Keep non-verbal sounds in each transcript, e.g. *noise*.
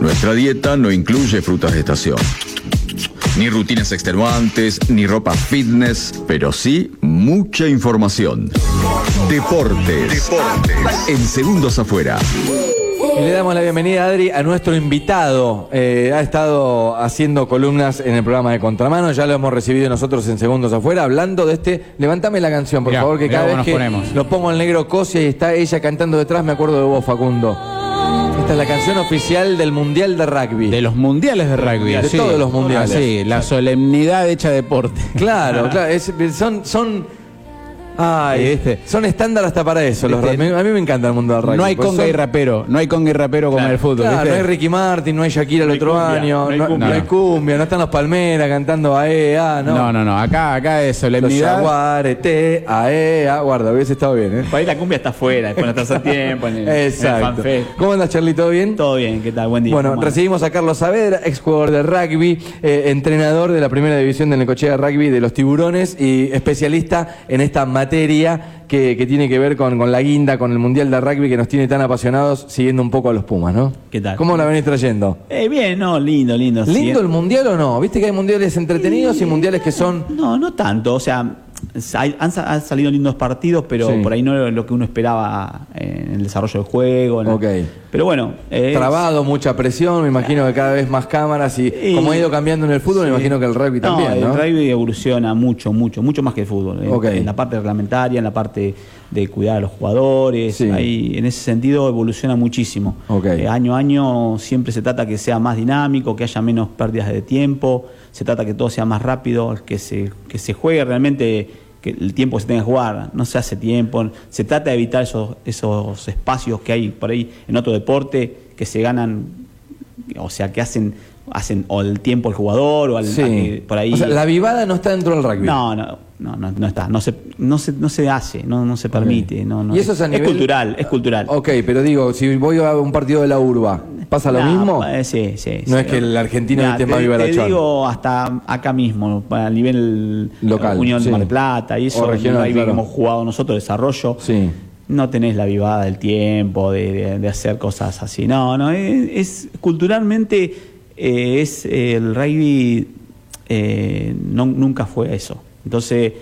Nuestra dieta no incluye frutas de estación. Ni rutinas extenuantes, ni ropa fitness, pero sí mucha información. Deportes. En segundos afuera. Y le damos la bienvenida, Adri, a nuestro invitado. Eh, ha estado haciendo columnas en el programa de Contramano, ya lo hemos recibido nosotros en Segundos Afuera, hablando de este... Levántame la canción, por Mirá, favor, que cada vez nos que ponemos. lo pongo el negro Cosia y está ella cantando detrás, me acuerdo de vos, Facundo. Esta es la canción oficial del Mundial de Rugby. De los mundiales de rugby. De todos los mundiales. Sí, la solemnidad hecha deporte. *laughs* Claro, claro, es- son... son Ay, ¿Viste? son estándar hasta para eso. los ¿Viste? a mí me encanta el mundo del rugby. No hay porque conga y son- rapero, no hay conga y rapero como en el fútbol. Claro, ¿viste? no hay Ricky Martin, no hay Shakira el otro cumbia, año, no hay no, cumbia. no hay cumbia, no están los Palmeras cantando AE, ah, no. no, no, no, acá, acá es Los solemnidad. Jaguares, T, AE, ah, guarda, hubiese estado bien, ¿eh? Por ahí la cumbia está afuera, después en el tercer tiempo, en el, en el Exacto. fanfest. ¿Cómo andas, Charlie? ¿Todo bien? Todo bien, ¿qué tal? Buen día. Bueno, ¿Cómo andas? recibimos a Carlos Saavedra, ex jugador de rugby, eh, entrenador de la primera división de Necochea Rugby de los Tiburones y especialista en esta materia que, que tiene que ver con, con la guinda, con el Mundial de Rugby que nos tiene tan apasionados siguiendo un poco a los Pumas, ¿no? ¿Qué tal? ¿Cómo la venís trayendo? Eh, bien, no, lindo, lindo. ¿Lindo el mundial o no? ¿Viste que hay mundiales entretenidos y mundiales que son. No, no tanto. O sea, hay- han, sa- han salido lindos partidos, pero Sí. por ahí no era lo que uno esperaba en el desarrollo del juego. ¿no? Ok. Pero bueno. eh, Trabado, mucha presión, me imagino que cada vez más cámaras y Y- como ha ido cambiando en el fútbol, me imagino que el rugby también, ¿no? El rugby evoluciona mucho, mucho, mucho más que el fútbol. En la parte reglamentaria, en la parte de cuidar a los jugadores. Sí. Ahí, en ese sentido evoluciona muchísimo. Ok. Eh, año a año siempre se trata que sea más dinámico, que haya menos pérdidas de tiempo, se trata que todo sea más rápido, que se, que se juegue realmente, que el tiempo que se tenga que jugar, no se hace tiempo, se trata de evitar esos, esos espacios que hay por ahí en otro deporte que se ganan, o sea, que hacen, hacen o el tiempo al jugador o al, Sí. por ahí. O sea, la vivada no está dentro del rugby. No, no, no, no, no está, no se, no se, no se hace, no, no se permite, no, no. ¿Y eso es a nivel- cultural, es cultural. Ok, pero digo, si voy a un partido de la urba, ¿pasa lo mismo? eh, sí, sí. No sí. es que el argentino Mirá, esté te, digo hasta acá mismo, a nivel Local, Unión sí. de Mar del Plata y eso, O regional, el claro. que hemos jugado nosotros, desarrollo, Sí. no tenés la vivada del tiempo, de, de- de hacer cosas así. No, no, es, es- culturalmente eh, es eh, el rugby eh, no- nunca fue eso. Entonces,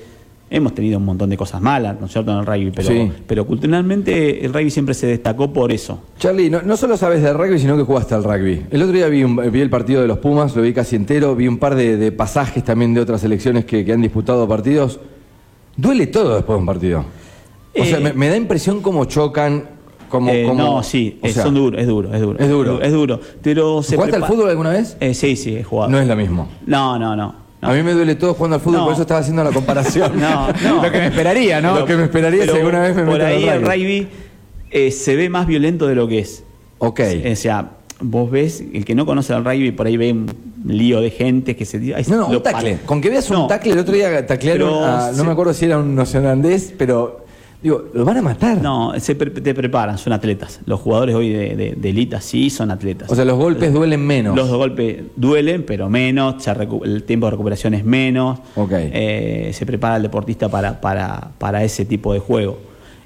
hemos tenido un montón de cosas malas, ¿no es cierto?, en el rugby, pero, Sí. pero culturalmente el rugby siempre se destacó por eso. Charlie, no, no solo sabes de rugby, sino que jugaste al rugby. El otro día vi, un- vi el partido de los Pumas, lo vi casi entero, vi un par de, de pasajes también de otras selecciones que, que han disputado partidos. Duele todo después de un partido. O sea, me, me da impresión cómo chocan, cómo... Eh, cómo- no, sí, o eh, sea, son duros, es duro, es duro. Es duro. Es duro. Pero se ¿Jugaste al prepa- fútbol alguna vez? Eh, sí, sí, he jugado. No es lo mismo. No, no, no. no. A mí me duele todo jugando al fútbol, No. por eso estaba haciendo la comparación. *laughs* No, no. Lo que me esperaría, ¿no? Lo que me esperaría Pero si alguna vez me Por ahí el rugby. rugby eh, se ve más violento de lo que es. Ok. O sea, vos ves, el que no conoce el rugby, por ahí ve un lío de gente que se ay, No, no, un tacle. Con que veas un tacle, el otro día taclearon Pero a- no se- me acuerdo si era un neozelandés, pero digo, lo van a matar. No, se pre- te preparan, son atletas. Los jugadores hoy de, de, de elite sí son atletas. O sea, los golpes duelen menos. Los golpes duelen, pero menos, se el tiempo de recuperación es menos. Ok. Eh, se prepara el deportista para, para, para ese tipo de juego.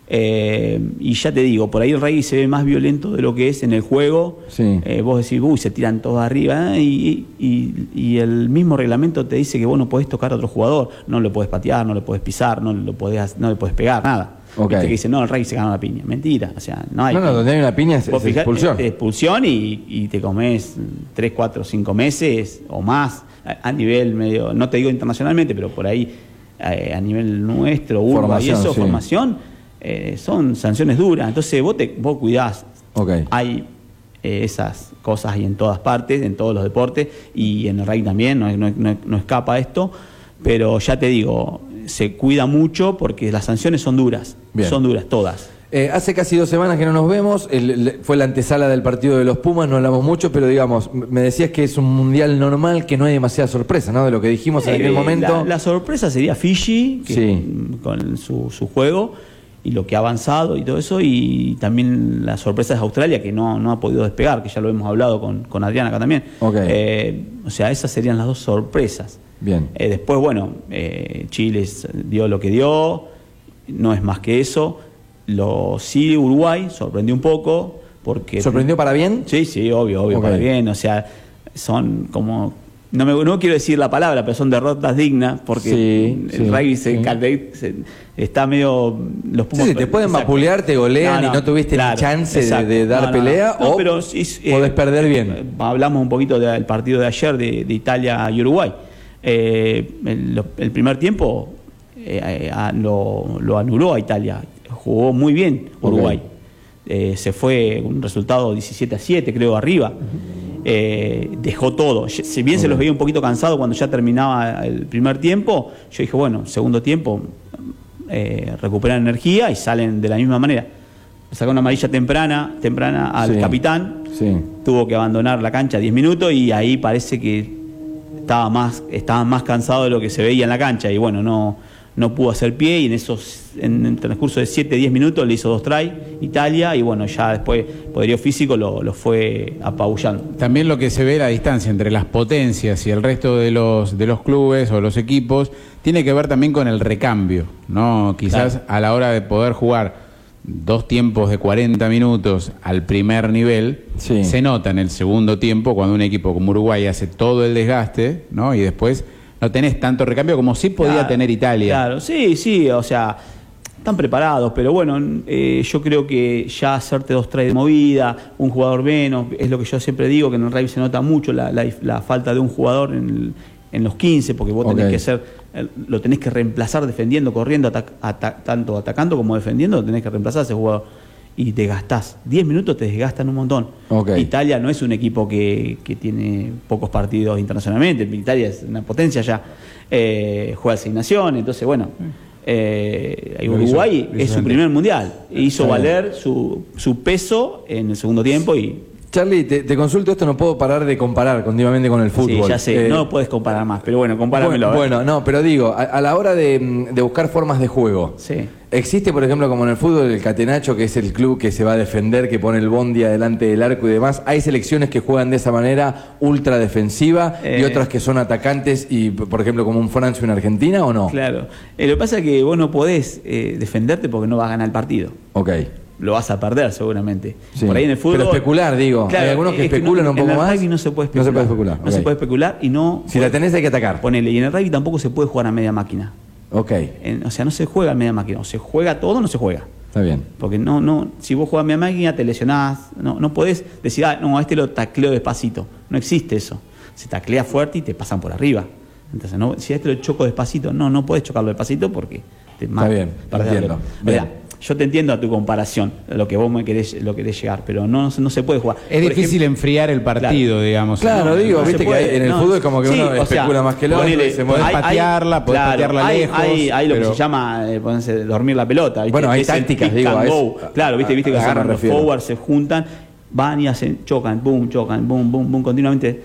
Eh, y ya te digo, por ahí el rugby se ve más violento de lo que es en el juego. Sí. Eh, vos decís, uy, se tiran todos arriba. ¿eh? Y, y- y el mismo reglamento te dice que vos no podés tocar a otro jugador, no le podés patear, no le podés pisar, no, lo podés, no le podés pegar, nada. Ok. Viste que dice, no, el rugby se ganó la piña. Mentira, o sea, no hay. No, no, donde hay una piña es, es expulsión. eh, expulsión y, y te comes 3, 4, 5 meses o más a, a nivel medio, no te digo internacionalmente, pero por ahí eh, a nivel nuestro, urba y eso, sí. formación, eh, son sanciones duras. Entonces vos, te, vos cuidás. Hay eh, esas cosas ahí en todas partes, en todos los deportes y en el rugby también, no, no- no- no escapa esto. Pero ya te digo, se cuida mucho porque las sanciones son duras, Bien. son duras todas. Eh, hace casi dos semanas que no nos vemos, el- el- fue la antesala del partido de los Pumas, no hablamos mucho, pero digamos, me decías que es un mundial normal, que no hay demasiada sorpresa, ¿no? De lo que dijimos en Eh, aquel momento. La, la sorpresa sería Fiji, que- Sí. con su, su juego y lo que ha avanzado y todo eso, y también la sorpresa es Australia, que no, no ha podido despegar, que ya lo hemos hablado con, con Adriana acá también. Eh, o sea, esas serían las dos sorpresas. Bien. Eh, después, bueno, eh, Chile dio lo que dio, no es más que eso. Lo, sí, Uruguay sorprendió un poco, porque ¿Sorprendió para bien? Sí, sí, obvio, obvio, para bien. O sea, son como. No, me, no quiero decir la palabra, pero son derrotas dignas porque Sí, el sí, rugby se, sí. se- está medio. Los Sí, sí, te pueden Exacto. vapulear, te golean y no tuviste ni chance de- exacto. de dar pelea, o podés perder bien. eh, Hablamos un poquito del partido de ayer de, de Italia y Uruguay. Eh, el, primer tiempo eh, eh, a- lo, lo anuló a Italia. Jugó muy bien Uruguay. Eh, se fue un resultado 17 a 7, creo, arriba. Eh, dejó todo. Si bien se los veía un poquito cansado cuando ya terminaba el primer tiempo, yo dije, bueno, segundo tiempo eh, recuperan energía y salen de la misma manera. Le Sacó una amarilla temprana, temprana al Sí. capitán, Sí. tuvo que abandonar la cancha 10 minutos y ahí parece que estaba más, estaba más cansado de lo que se veía en la cancha y bueno, no, no pudo hacer pie y en esos, en el transcurso de 7, 10 minutos le hizo dos try Italia y bueno, ya después poderío físico lo, lo fue apabullando. También lo que se ve la distancia entre las potencias y el resto de los, de los clubes o los equipos tiene que ver también con el recambio, ¿no? Quizás Claro. a la hora de poder jugar dos tiempos de 40 minutos al primer nivel, Sí. se nota en el segundo tiempo cuando un equipo como Uruguay hace todo el desgaste, ¿no? Y después no tenés tanto recambio como sí podía Claro, tener Italia. Claro, sí, sí, o sea, están preparados, pero bueno, eh, yo creo que ya hacerte dos tries de movida, un jugador menos, es lo que yo siempre digo, que en el rugby se nota mucho la, la- la falta de un jugador en, el- en los 15, porque vos tenés que ser, lo tenés que reemplazar defendiendo, corriendo, atac- tanto atacando como defendiendo, lo tenés que reemplazar a ese jugador. Y te gastás. 10 minutos te desgastan un montón. Italia no es un equipo que, que tiene pocos partidos internacionalmente. Italia es una potencia ya. Eh, juega asignación, entonces bueno. eh, Uruguay hizo- es su primer mundial. Hizo valer su, su peso en el segundo tiempo y Charlie, te, te consulto esto, no puedo parar de comparar continuamente con el fútbol. sí, ya sé, Eh, no puedes comparar más, pero bueno, compáramelo. Bueno, bueno, no, pero digo, a, a la hora de, de buscar formas de juego, Sí. existe, por ejemplo, como en el fútbol, el Catenacho, que es el club que se va a defender, que pone el bondi adelante del arco y demás. Hay selecciones que juegan de esa manera ultra defensiva y Eh. otras que son atacantes, y por ejemplo, como un Francia o una Argentina, ¿o no? Claro. Eh, lo que pasa es que vos no podés eh, defenderte porque no vas a ganar el partido. Ok. Lo vas a perder seguramente. Sí. Por ahí en el fútbol. Pero especular, digo. Hay algunos que es especulan no- un poco en el más. rugby no se puede No especular. se puede especular, No se puede especular y no. Si la tenés hay que atacar. Ponele. Y en el rugby tampoco se puede jugar a media máquina. Ok, En- o sea, no se juega a media máquina. O se juega todo o no se juega. está bien. Porque no, no, si vos jugás a media máquina te lesionás. No, no podés decir, ah, no, a este lo tacleo despacito. No existe eso. Se taclea fuerte y te pasan por arriba. Entonces, no, si a este lo choco despacito, no, no podés chocarlo despacito porque te mata. bien, Perdés la entiendo. Bien. Yo te entiendo a tu comparación, a lo que vos me querés, lo querés llegar, pero no, no se puede jugar. Es Por difícil ejemplo, enfriar el partido, digamos. Claro, no, digo, no viste que puede, hay- en el no. fútbol como que Sí, uno sea, especula más que el otro ponele, y se. Podés patearla, podés patearla hay, lejos, Hay, hay lo pero- que se llama eh, ponerse- dormir la pelota. ¿viste? Bueno, hay Que es tácticas, digo, a eso- Claro, viste, viste a- que los forwards, se juntan, van y hacen, chocan, boom, chocan, boom, boom, boom, continuamente.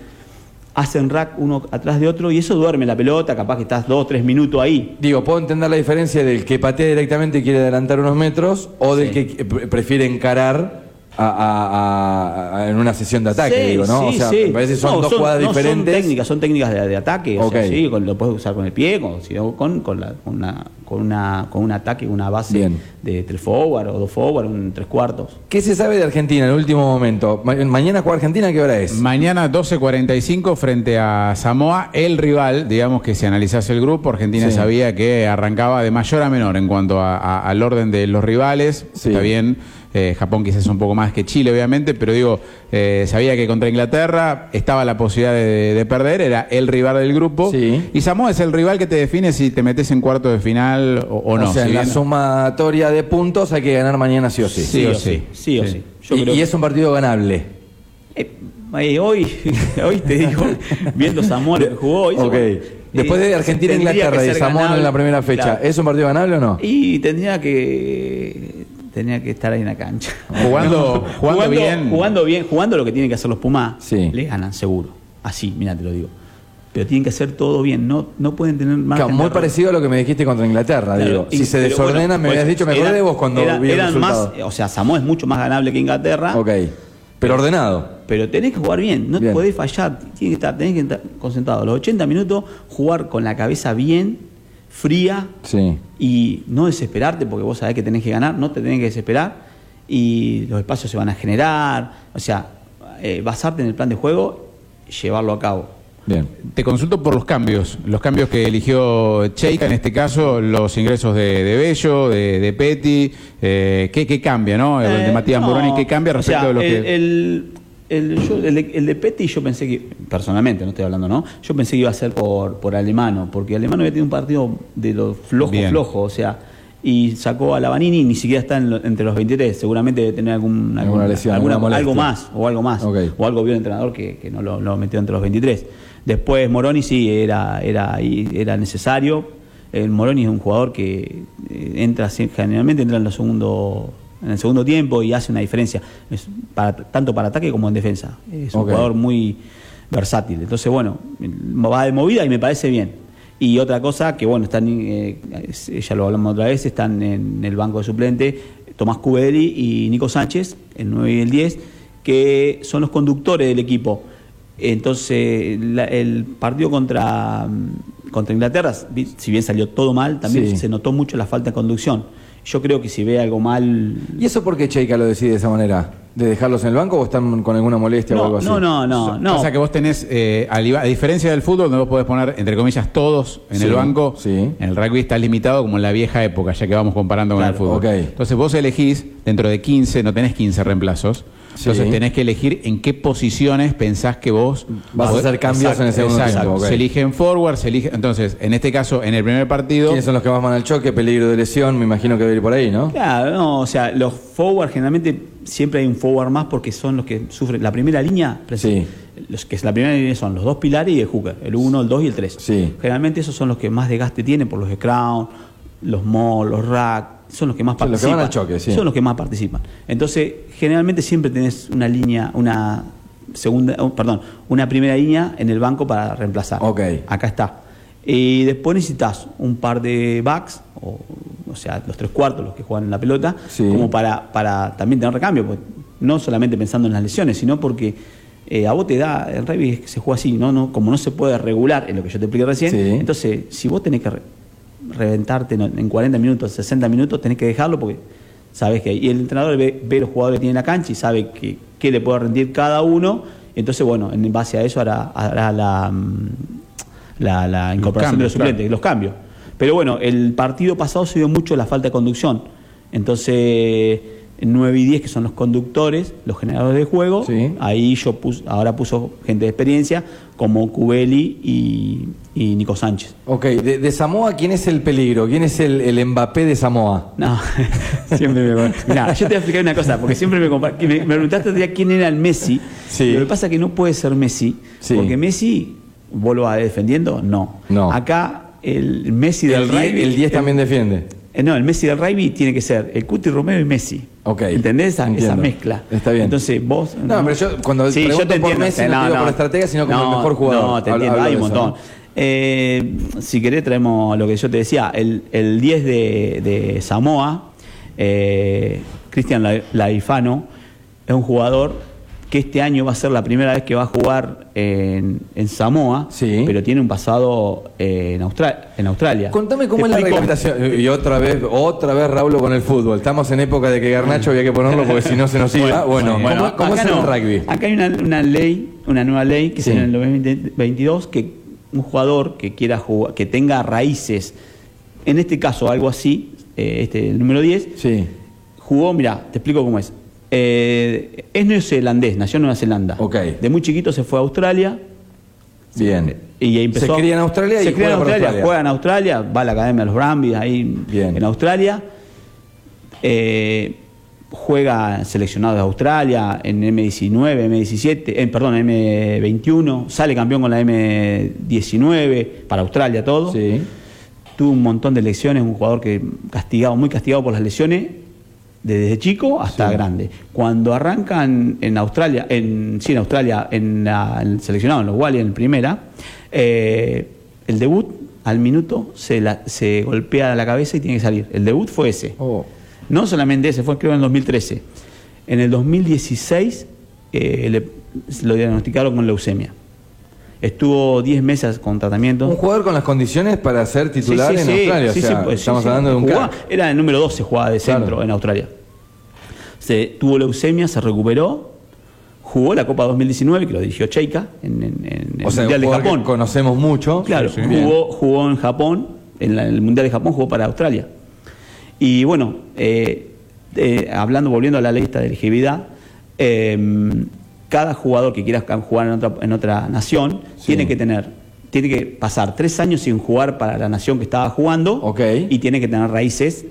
Hacen rack uno atrás de otro y eso duerme la pelota, capaz que estás dos, tres minutos ahí. Digo, puedo entender la diferencia del que patea directamente y quiere adelantar unos metros o del que pre- prefiere encarar a- a- a- a- en una sesión de ataque, Sí, digo, ¿no? o sí, sea, sí. me parece que son No, dos jugadas no, diferentes. Son técnicas, son técnicas de, de ataque. o sea, sí, con- lo puedes usar con el pie, con, sino con, con, la- con una, con, una, con un ataque, una base Bien. de tres forward o dos forward, un tres cuartos. ¿Qué se sabe de Argentina en el último momento? Ma- mañana juega Argentina, ¿qué hora es? Mañana 12.45 frente a Samoa, el rival, digamos que si analizase el grupo, Argentina Sí. sabía que arrancaba de mayor a menor en cuanto a- a- al orden de los rivales. Sí. Está bien, eh, Japón quizás un poco más que Chile, obviamente, pero digo, eh, sabía que contra Inglaterra estaba la posibilidad de, de perder, era el rival del grupo. Sí. Y Samoa es el rival que te define si te metes en cuarto de final o, o no. o sea, si en la sumatoria de puntos hay que ganar mañana sí o sí. Sí o sí. Sí o Sí. sí. Yo y, creo y que- es un partido ganable. Eh, eh, hoy, *laughs* hoy te digo, viendo Samoa lo que jugó hoy. Después de Argentina e Inglaterra y Samoa en la primera fecha, Claro. ¿es un partido ganable o no? Y tendría que tenía que estar ahí en la cancha. *laughs* Jugando- jugando bien. Jugando bien, jugando lo que tienen que hacer los Pumas, Sí. le ganan seguro. Así, mira, te lo digo. Pero tienen que hacer todo bien, no, no pueden tener más. Claro, muy parecido a lo que me dijiste contra Inglaterra, digo. Si se desordena, me habías dicho, me acordé de vos cuando vi el eran resultado. más, o sea, Samoa es mucho más ganable que Inglaterra. Ok. Pero ordenado. Pero tenés que jugar bien, no Bien. podés fallar, tiene que estar, tenés que estar concentrado. Los 80 minutos, jugar con la cabeza bien, fría Sí. y no desesperarte porque vos sabés que tenés que ganar, no te tenés que desesperar y los espacios se van a generar. O sea, eh, basarte en el plan de juego, llevarlo a cabo. Bien. Te consulto por los cambios, los cambios que eligió Cheika, en este caso los ingresos de, de Bello, de, de Petty, eh, ¿qué, qué cambia, no? El de Eh, Matías no, Moroni, ¿qué cambia o respecto sea, de lo el, que... El, el- yo- el de, el de Petty yo pensé que, personalmente no estoy hablando, ¿no? Yo pensé que iba a ser por, por Alemano, porque Alemano había tenido un partido de los flojo, Bien. flojo, o sea, y sacó a Lavanini y ni siquiera está en lo- entre los 23, seguramente debe tener algún, Alguna lesión, alguna algo molestia. más, o algo más, o algo vio el entrenador que, que no lo, lo metió entre los 23. Después Moroni sí, era, era, era necesario. El Moroni es un jugador que eh, entra generalmente entra en los segundo en el segundo tiempo y hace una diferencia Es para- tanto para ataque como en defensa. Es un jugador muy versátil. Entonces, bueno, va de movida y me parece bien. Y otra cosa que, bueno, están, eh, ya lo hablamos otra vez, están en el banco de suplente Tomás Cubeli y Nico Sánchez, el 9 y el 10, que son los conductores del equipo. Entonces, la- el partido contra, contra Inglaterra, si bien salió todo mal, también Sí. se notó mucho la falta de conducción. Yo creo que si ve algo mal. ¿Y eso por qué Cheika lo decide de esa manera? ¿De dejarlos en el banco o están con alguna molestia o algo así? no, no, no, no. O sea que vos tenés, eh, a diferencia del fútbol, donde vos podés poner, entre comillas, todos en Sí, el banco, sí. en el rugby está limitado como en la vieja época, ya que vamos comparando con el fútbol. Entonces vos elegís, dentro de 15, no tenés 15 reemplazos, Sí. entonces tenés que elegir en qué posiciones pensás que vos Vas a hacer cambios en el segundo Exacto. tiempo. Se eligen forward, se elige, entonces, en este caso, en el primer partido, ¿Quiénes son los que más van al choque? Peligro de lesión, me imagino que debe ir por ahí, ¿no? Claro, no, o sea, los forward generalmente siempre hay un forward más porque son los que sufren. La primera línea, Sí. los que es la primera línea son los dos pilares y el hooker, el 1, el 2 y el 3. Sí. Generalmente esos son los que más desgaste tienen por los scrum, los mo, los rack, son los que más Son los que participan. van al choque, sí. Son los que más participan. Entonces, generalmente siempre tenés una línea, una segunda, oh, perdón, una primera línea en el banco para reemplazar. Ok. Acá está. Y después necesitas un par de backs, o, o sea, los tres cuartos, los que juegan en la pelota, Sí. como para, para también tener recambio. pues, no solamente pensando en las lesiones, sino porque eh, a vos te da, el rugby se juega así, ¿no? No, como no se puede regular, en lo que yo te expliqué recién, Sí. entonces si vos tenés que reventarte en, en 40 minutos, 60 minutos, tenés que dejarlo porque sabes que y el entrenador ve, ve los jugadores que tiene en la cancha y sabe que, qué le puede rendir cada uno, entonces bueno, en base a eso hará, hará la, mm, la, la incorporación cambios, de los suplentes, claro. los cambios. Pero bueno, el partido pasado se vio mucho la falta de conducción. Entonces, 9 y 10, que son los conductores, los generadores de juego, Sí. ahí yo pus, ahora puso gente de experiencia, como Cubeli y, y Nico Sánchez. Ok, de, de Samoa, ¿quién es el peligro? ¿Quién es el, el Mbappé de Samoa? No, *laughs* siempre me. Mirá, yo te voy a explicar una cosa, porque siempre me, me, me preguntaste día quién era el Messi. Sí. Lo que pasa es que no puede ser Messi, Sí. porque Messi, ¿vos lo vas defendiendo? No. No. Acá el Messi del El 10 rugby. el 10 también defiende. Eh, No, el Messi del rugby tiene que ser el Cuti Romero y Messi. Ok. ¿Entendés esa, esa Entiendo. mezcla? Está bien. Entonces vos. No, pero yo cuando pregunto por Messi no te digo por estratega, sino como el mejor jugador. No, te entiendo, hay un montón. ¿no? Eh, si querés, traemos lo que yo te decía. El, el 10 de, de Samoa, eh, Cristian La- Laifano, es un jugador que este año va a ser la primera vez que va a jugar en, en Samoa, Sí. pero tiene un pasado eh, en, Austra- en Australia. Contame cómo es la reglamentación. Y otra vez, otra vez Raúl con el fútbol. Estamos en época de que Garnacho había que ponerlo porque si no se nos iba. Bueno, Bueno, ¿cómo, es el no. rugby? Acá hay una, una ley, una nueva ley que Sí. se en el 2022 que un jugador que quiera jugar, que tenga raíces, en este caso algo así, eh, este el número 10, Sí. jugó, mira, te explico cómo es. Eh, es neozelandés, nació en Nueva Zelanda. De muy chiquito se fue a Australia. Bien. Y empezó, Se cría en Australia y se cría juega en Australia. juega en Australia, va a la academia de los Brambis ahí Bien. en Australia. Eh, juega seleccionado de Australia en M19, M17, eh, perdón, M21, sale campeón con la M19 para Australia todo. Sí. Tuvo un montón de lesiones, un jugador que castigado, muy castigado por las lesiones, desde chico hasta Sí. grande. Cuando arrancan en Australia, en, sí, en Australia, en, la- en el seleccionado, en los Wally, en primera, eh, el debut al minuto se, la- se golpea la cabeza y tiene que salir. El debut fue ese. Oh. No solamente ese, fue creo en el 2013. En el 2016 eh, le- lo diagnosticaron con leucemia. Estuvo 10 meses con tratamiento. Un jugador con las condiciones para ser titular sí, en sí, Australia. sí, o sea, sí, pues, sí, estamos hablando de un Jugaba-. Era el número 12, jugaba de centro Claro. en Australia. se, tuvo leucemia, se recuperó, jugó la Copa 2019, que lo dirigió Cheika en, en- en el sea, Mundial de jugador que Japón. conocemos mucho. Claro, jugó, jugó en Japón, en, la- en el Mundial de Japón jugó para Australia. Y bueno, eh, eh, hablando, volviendo a la lista de elegibilidad, eh, cada jugador que quiera jugar en otra, en otra nación Sí. tiene que tener, tiene que pasar tres años sin jugar para la nación que estaba jugando y tiene que tener raíces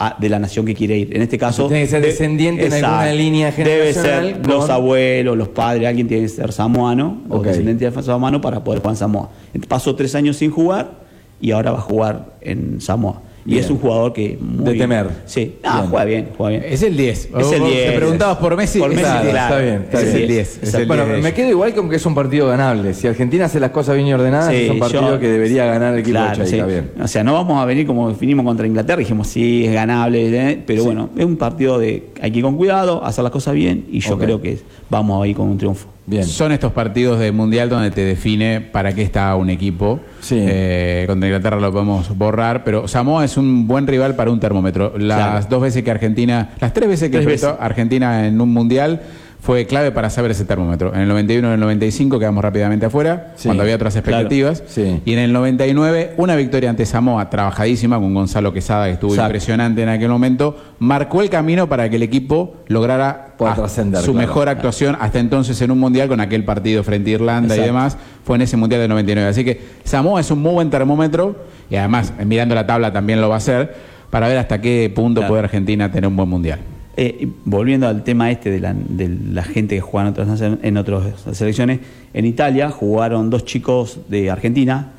a- de la nación que quiere ir. En este caso, tiene que ser de- descendiente en alguna línea Debe generacional ser los abuelos, los padres, alguien tiene que ser samoano o descendiente de samoano para poder jugar en Samoa. Pasó tres años sin jugar y ahora va a jugar en Samoa. Y Bien. es un jugador que muy De temer. Sí, ah, Bien. juega bien, juega bien. Es el 10. Es el Vos 10. Te preguntabas por Messi. Por es Messi, el 10. claro. Está bien, está Es bien. el 10. Es el bueno, 10 de me quedo igual con que es un partido ganable. Si Argentina hace las cosas bien ordenadas, Sí, es un partido yo- que debería ganar el equipo Claro, de Cheika. sí. Bien. O sea, no vamos a venir como vinimos contra Inglaterra, dijimos sí, es ganable, ¿eh? pero bueno, es un partido de hay que ir con cuidado, hacer las cosas bien y yo creo que vamos a ir con un triunfo. Bien. Son estos partidos de mundial donde te define para qué está un equipo. Sí. Eh, contra Inglaterra lo podemos borrar, pero Samoa es un buen rival para un termómetro. Las Claro. dos veces que Argentina, las tres veces que Tres enfrentó veces. Argentina en un mundial fue clave para saber ese termómetro. En el 91 y en el 95 quedamos rápidamente afuera, Sí, cuando había otras claro. expectativas. Sí. Y en el 99, una victoria ante Samoa, trabajadísima con Gonzalo Quesada, que estuvo Exacto. impresionante en aquel momento, marcó el camino para que el equipo lograra trascender, su claro. mejor actuación hasta entonces en un mundial con aquel partido frente a Irlanda y demás. Fue en ese mundial del 99. Así que Samoa es un muy buen termómetro y además, eh, mirando la tabla, también lo va a hacer para ver hasta qué punto puede Argentina tener un buen mundial. Eh, volviendo al tema este de la, de la gente que juega en otras, en otras selecciones, en Italia jugaron dos chicos de Argentina.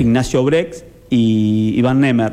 Ignacio Brex y Iván Nemer.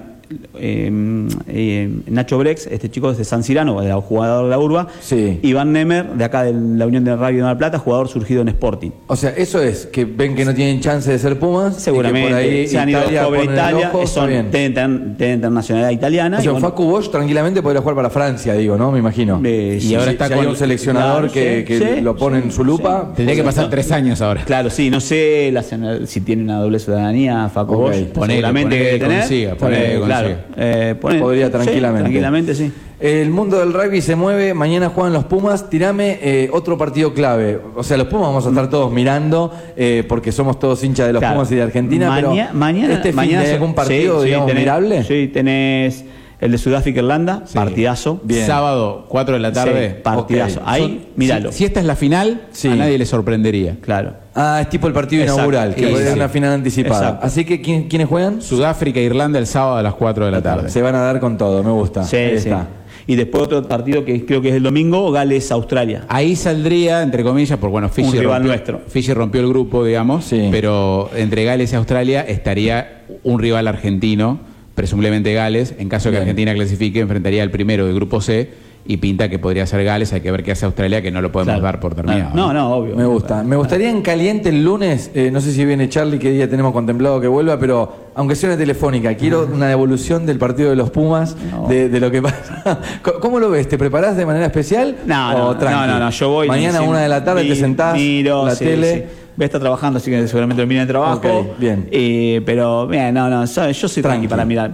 Eh, eh, Nacho Brex, este chico es de San Cirano, jugador de la Urba. Sí. Iván Nemer, de acá de la Unión de Radio de Mar Plata, jugador surgido en Sporting. O sea, eso es, que ven que no tienen chance de ser Pumas. y que Seguramente por ahí se han ido Italia sobre Italia, ojo, son, bien. deben, tener, deben tener nacionalidad italiana. O sea, y bueno, Facu Bosch tranquilamente podría jugar para Francia, digo, ¿no? Me imagino. Eh, y sí, ahora está con hay un seleccionador claro, que, sí, que sí, lo pone sí, en su lupa. sí. Tendría que pasar tres años ahora. Claro, sí, no sé la- si tiene una doble ciudadanía, Facu Ok, Bosch, seguramente que tener. consiga, ponele claro, eh, Podría sí, tranquilamente. tranquilamente, sí. El mundo del rugby se mueve, mañana juegan los Pumas, tirame eh, otro partido clave. O sea, los Pumas vamos a estar todos mirando, eh, porque somos todos hinchas de los Claro. Pumas y de Argentina, Maña- pero mañana, este fin mañana de algún partido, digamos, tenés- mirable. Sí, tenés el de Sudáfrica-Irlanda, Sí. partidazo. Bien. Sábado, 4 de la tarde. Sí, partidazo. Ahí, Son- míralo. Si, si esta es la final, Sí. a nadie le sorprendería. Claro. Ah, es tipo el partido Exacto. inaugural, que Sí, puede ser sí. una final anticipada. Exacto. Así que, ¿quién- ¿quiénes juegan? Sudáfrica e Irlanda el sábado a las 4 de la tarde. Se van a dar con todo, me gusta. Sí, Ahí sí. está. Y después otro partido que creo que es el domingo, Gales-Australia. Ahí saldría, entre comillas, porque bueno, Fiji rival rompió, nuestro. Fiji rompió el grupo, digamos, Sí. pero entre Gales y Australia estaría un rival argentino, presumiblemente Gales. En caso de que Bien. Argentina clasifique, enfrentaría al primero del grupo C y pinta que podría ser Gales. Hay que ver qué hace Australia, que no lo podemos Claro. dar por terminado. No, no, obvio. Me gusta. Me gustaría en caliente el lunes, eh, no sé si viene Charlie, qué día tenemos contemplado que vuelva, pero aunque sea una telefónica, quiero una devolución del partido de los Pumas, No. de, de lo que pasa. *laughs* ¿Cómo- ¿Cómo lo ves? ¿Te preparás de manera especial? No, o no, no, no, no, yo voy. Mañana a una de la tarde mi- te sentás, miro, la sí, tele. sí. Voy a estar trabajando, así que seguramente termine el trabajo. Ok, bien. Eh, pero, bien, no, no, sabes, yo soy tranqui Tranqui. para mirar.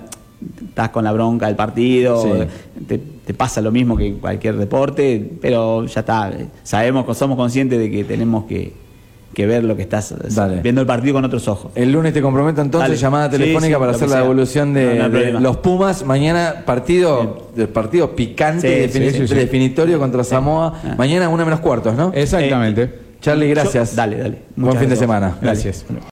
Estás con la bronca del partido, Sí. te, te pasa lo mismo que en cualquier deporte, pero ya está. Sabemos, somos conscientes de que tenemos que, que ver lo que estás Dale. viendo el partido con otros ojos. El lunes te comprometo entonces, Dale. llamada Sí, telefónica sí, para hacer la devolución de, No, no hay de problema. los Pumas. Mañana partido, de partido picante, Sí, defini- sí, sí, sí. definitorio contra Samoa. Ah. Mañana una menos cuartos, ¿no? Exactamente. Charlie, gracias. Yo- dale, dale. Buen fin de semana. Gracias.